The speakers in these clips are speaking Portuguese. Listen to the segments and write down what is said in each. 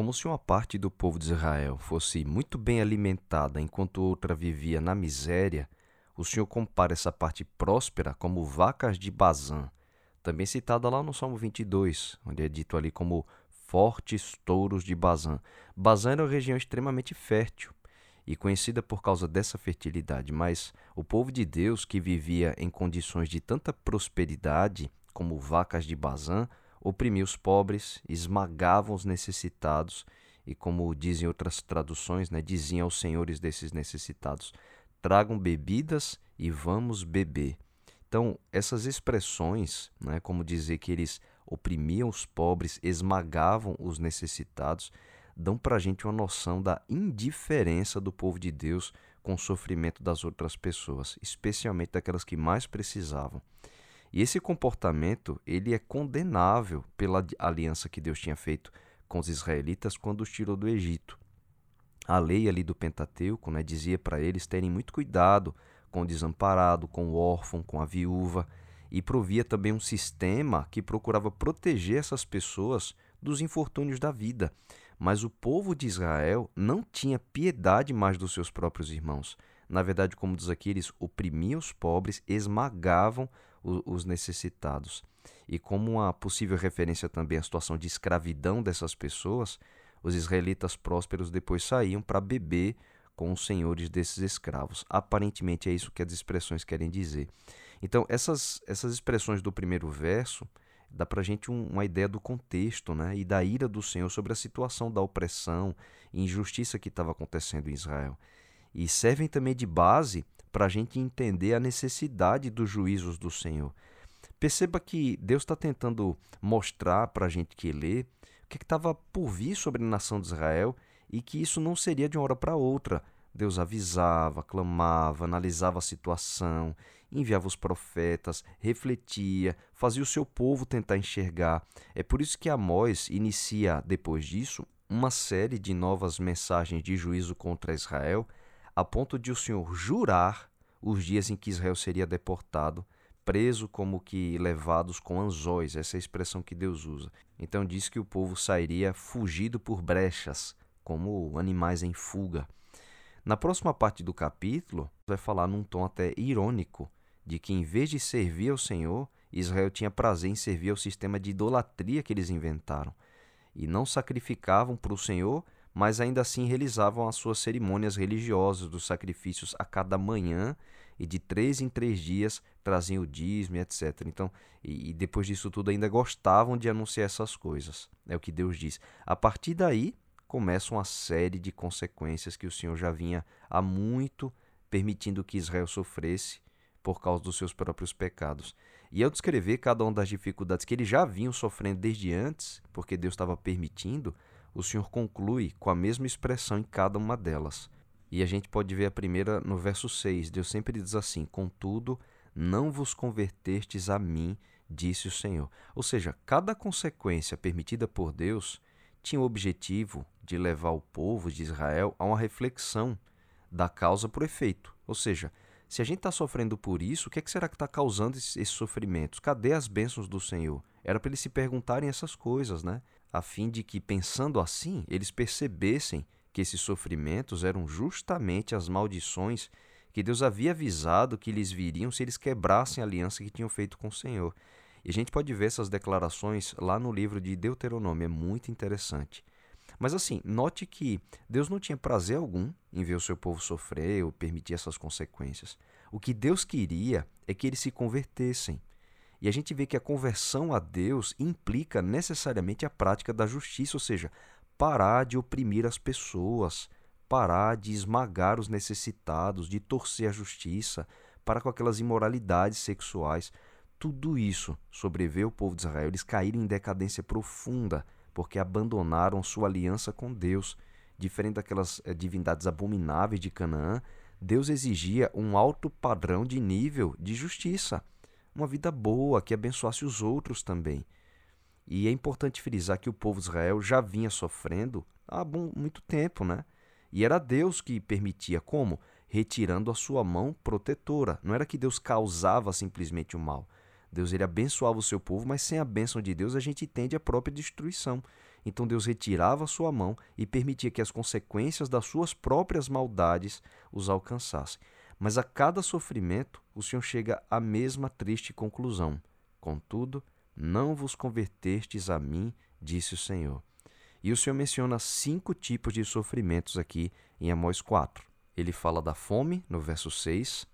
Como se uma parte do povo de Israel fosse muito bem alimentada enquanto outra vivia na miséria, o Senhor compara essa parte próspera como vacas de Bazã, também citada lá no Salmo 22, onde é dito ali como fortes touros de Bazã. Bazã era uma região extremamente fértil e conhecida por causa dessa fertilidade, mas o povo de Deus que vivia em condições de tanta prosperidade como vacas de Bazã, oprimia os pobres, esmagavam os necessitados e, como dizem outras traduções, né, diziam aos senhores desses necessitados: tragam bebidas e vamos beber. Então, essas expressões, né, como dizer que eles oprimiam os pobres, esmagavam os necessitados, dão para a gente uma noção da indiferença do povo de Deus com o sofrimento das outras pessoas, especialmente daquelas que mais precisavam. E esse comportamento, ele é condenável pela aliança que Deus tinha feito com os israelitas quando os tirou do Egito. A lei ali do Pentateuco né, dizia para eles terem muito cuidado com o desamparado, com o órfão, com a viúva, e provia também um sistema que procurava proteger essas pessoas dos infortúnios da vida. Mas o povo de Israel não tinha piedade mais dos seus próprios irmãos. Na verdade, como diz aqui, eles oprimiam os pobres, esmagavam os necessitados. E como uma possível referência também à situação de escravidão dessas pessoas, os israelitas prósperos depois saíam para beber com os senhores desses escravos. Aparentemente é isso que as expressões querem dizer. Então, essas, essas expressões do primeiro verso dá para a gente um, uma ideia do contexto né? e da ira do Senhor sobre a situação da opressão e injustiça que estava acontecendo em Israel. E servem também de base para a gente entender a necessidade dos juízos do Senhor. Perceba que Deus está tentando mostrar para a gente que lê o que estava por vir sobre a nação de Israel e que isso não seria de uma hora para outra. Deus avisava, clamava, analisava a situação, enviava os profetas, refletia, fazia o seu povo tentar enxergar. É por isso que Amós inicia, depois disso, uma série de novas mensagens de juízo contra Israel a ponto de o Senhor jurar os dias em que Israel seria deportado, preso como que levados com anzóis, essa é a expressão que Deus usa. Então diz que o povo sairia fugido por brechas, como animais em fuga. Na próxima parte do capítulo, vai falar num tom até irônico de que em vez de servir ao Senhor, Israel tinha prazer em servir ao sistema de idolatria que eles inventaram e não sacrificavam para o Senhor mas ainda assim realizavam as suas cerimônias religiosas dos sacrifícios a cada manhã e de três em três dias traziam o dízimo, etc. Então, e, e, depois disso tudo ainda gostavam de anunciar essas coisas. É o que Deus diz. A partir daí começa uma série de consequências que o Senhor já vinha há muito permitindo que Israel sofresse por causa dos seus próprios pecados. E ao descrever cada uma das dificuldades que eles já vinham sofrendo desde antes, porque Deus estava permitindo, o Senhor conclui com a mesma expressão em cada uma delas. E a gente pode ver a primeira no verso 6. Deus sempre diz assim: Contudo, não vos convertestes a mim, disse o Senhor. Ou seja, cada consequência permitida por Deus tinha o objetivo de levar o povo de Israel a uma reflexão da causa por efeito. Ou seja, se a gente está sofrendo por isso, o que, é que será que está causando esses, sofrimentos? Cadê as bênçãos do Senhor? Era para eles se perguntarem essas coisas, né? A fim de que, pensando assim, eles percebessem que esses sofrimentos eram justamente as maldições que Deus havia avisado que lhes viriam se eles quebrassem a aliança que tinham feito com o Senhor. E a gente pode ver essas declarações lá no livro de Deuteronômio, é muito interessante. Mas assim, note que Deus não tinha prazer algum em ver o seu povo sofrer ou permitir essas consequências. O que Deus queria é que eles se convertessem. E a gente vê que a conversão a Deus implica necessariamente a prática da justiça, ou seja, parar de oprimir as pessoas, parar de esmagar os necessitados, de torcer a justiça, para com aquelas imoralidades sexuais. Tudo isso sobreveio ao povo de Israel. Eles caíram em decadência profunda porque abandonaram sua aliança com Deus. Diferente daquelas é, divindades abomináveis de Canaã, Deus exigia um alto padrão de nível de justiça uma vida boa, que abençoasse os outros também. E é importante frisar que o povo de Israel já vinha sofrendo há muito tempo, né? E era Deus que permitia como? Retirando a sua mão protetora. Não era que Deus causava simplesmente o mal. Deus ele abençoava o seu povo, mas sem a bênção de Deus a gente tende a própria destruição. então Deus retirava a sua mão e permitia que as consequências das suas próprias maldades os alcançassem. Mas a cada sofrimento, o Senhor chega à mesma triste conclusão. Contudo, não vos convertestes a mim, disse o Senhor. E o Senhor menciona cinco tipos de sofrimentos aqui em Amós 4. Ele fala da fome, no verso 6.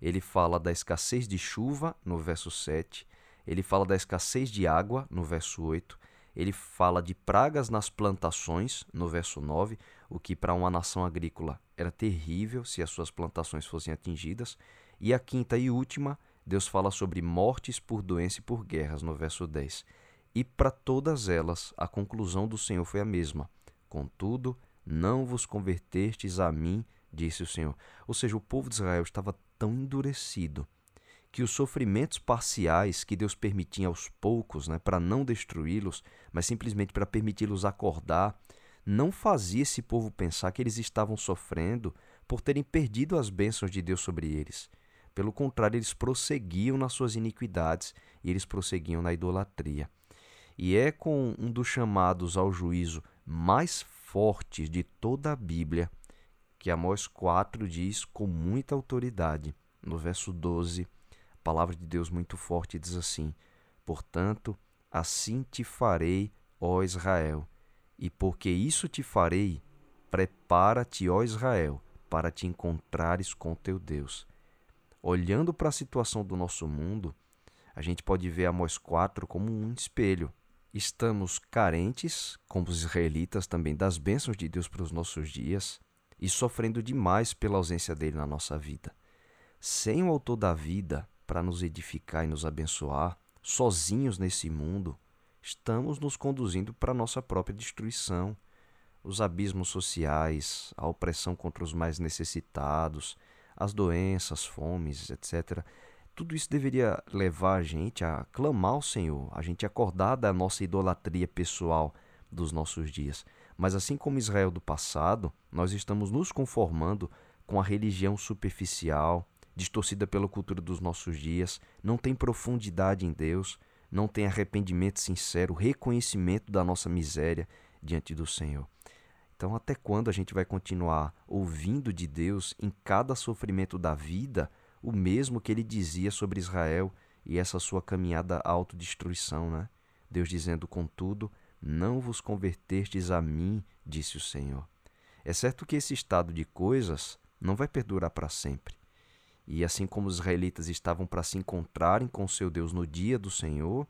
Ele fala da escassez de chuva, no verso 7. Ele fala da escassez de água, no verso 8. Ele fala de pragas nas plantações, no verso 9, o que para uma nação agrícola era terrível se as suas plantações fossem atingidas. E a quinta e última, Deus fala sobre mortes por doença e por guerras, no verso 10. E para todas elas, a conclusão do Senhor foi a mesma. Contudo, não vos convertestes a mim, disse o Senhor. Ou seja, o povo de Israel estava tão endurecido que os sofrimentos parciais que Deus permitia aos poucos, né, para não destruí-los, mas simplesmente para permiti-los acordar, não fazia esse povo pensar que eles estavam sofrendo por terem perdido as bênçãos de Deus sobre eles. Pelo contrário, eles prosseguiam nas suas iniquidades e eles prosseguiam na idolatria. E é com um dos chamados ao juízo mais fortes de toda a Bíblia que Amós 4 diz com muita autoridade, no verso 12, a palavra de Deus muito forte diz assim: Portanto, assim te farei, ó Israel, e porque isso te farei, prepara-te, ó Israel, para te encontrares com teu Deus. Olhando para a situação do nosso mundo, a gente pode ver Amós 4 como um espelho. Estamos carentes, como os israelitas também, das bênçãos de Deus para os nossos dias e sofrendo demais pela ausência dele na nossa vida. Sem o autor da vida para nos edificar e nos abençoar, sozinhos nesse mundo, estamos nos conduzindo para a nossa própria destruição. Os abismos sociais, a opressão contra os mais necessitados, as doenças, fomes, etc. Tudo isso deveria levar a gente a clamar ao Senhor, a gente acordar da nossa idolatria pessoal dos nossos dias. Mas assim como Israel do passado, nós estamos nos conformando com a religião superficial, distorcida pela cultura dos nossos dias, não tem profundidade em Deus, não tem arrependimento sincero, reconhecimento da nossa miséria diante do Senhor. Então, até quando a gente vai continuar ouvindo de Deus em cada sofrimento da vida o mesmo que ele dizia sobre Israel e essa sua caminhada à autodestruição, né? Deus dizendo, contudo, não vos convertestes a mim, disse o Senhor. É certo que esse estado de coisas não vai perdurar para sempre. E assim como os israelitas estavam para se encontrarem com seu Deus no dia do Senhor,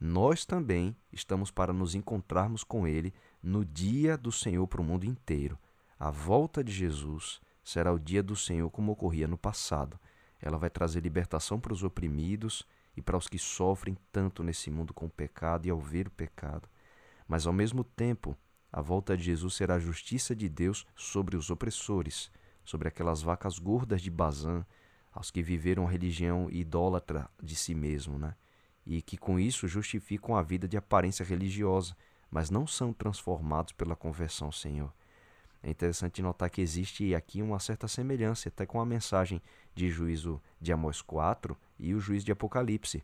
nós também estamos para nos encontrarmos com Ele no dia do Senhor para o mundo inteiro. A volta de Jesus será o dia do Senhor como ocorria no passado. Ela vai trazer libertação para os oprimidos e para os que sofrem tanto nesse mundo com o pecado e ao ver o pecado. Mas ao mesmo tempo, a volta de Jesus será a justiça de Deus sobre os opressores, sobre aquelas vacas gordas de Bazã, aos que viveram religião idólatra de si mesmo, né? E que com isso justificam a vida de aparência religiosa, mas não são transformados pela conversão Senhor. É interessante notar que existe aqui uma certa semelhança até com a mensagem de juízo de Amós 4 e o juízo de Apocalipse.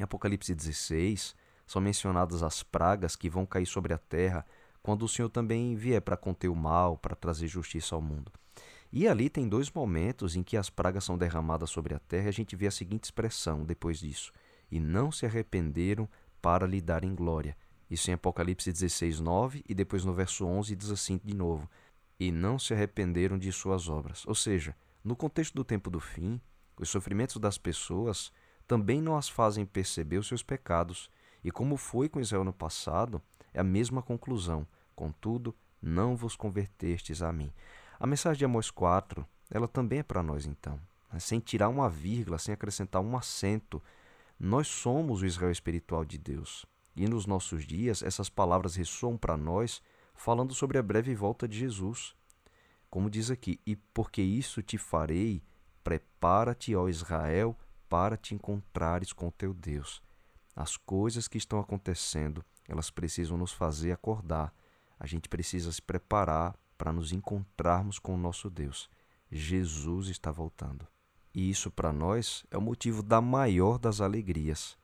Em Apocalipse 16, são mencionadas as pragas que vão cair sobre a terra quando o Senhor também vier para conter o mal, para trazer justiça ao mundo. E ali tem dois momentos em que as pragas são derramadas sobre a terra e a gente vê a seguinte expressão depois disso: E não se arrependeram para lhe darem glória. Isso em Apocalipse 16, 9, e depois no verso 11 diz assim de novo: E não se arrependeram de suas obras. Ou seja, no contexto do tempo do fim, os sofrimentos das pessoas também não as fazem perceber os seus pecados e como foi com Israel no passado, é a mesma conclusão. Contudo, não vos convertestes a mim. A mensagem de Amós 4, ela também é para nós então. Né? Sem tirar uma vírgula, sem acrescentar um acento. Nós somos o Israel espiritual de Deus. E nos nossos dias, essas palavras ressoam para nós, falando sobre a breve volta de Jesus. Como diz aqui, e porque isso te farei, prepara-te, ó Israel, para te encontrares com teu Deus. As coisas que estão acontecendo, elas precisam nos fazer acordar. A gente precisa se preparar para nos encontrarmos com o nosso Deus. Jesus está voltando. E isso para nós é o motivo da maior das alegrias.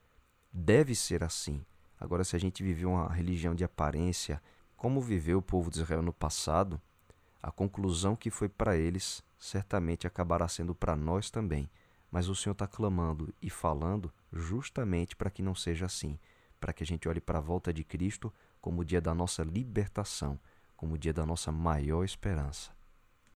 Deve ser assim. Agora, se a gente viveu uma religião de aparência, como viveu o povo de Israel no passado, a conclusão que foi para eles certamente acabará sendo para nós também. Mas o Senhor está clamando e falando justamente para que não seja assim, para que a gente olhe para a volta de Cristo como o dia da nossa libertação, como o dia da nossa maior esperança.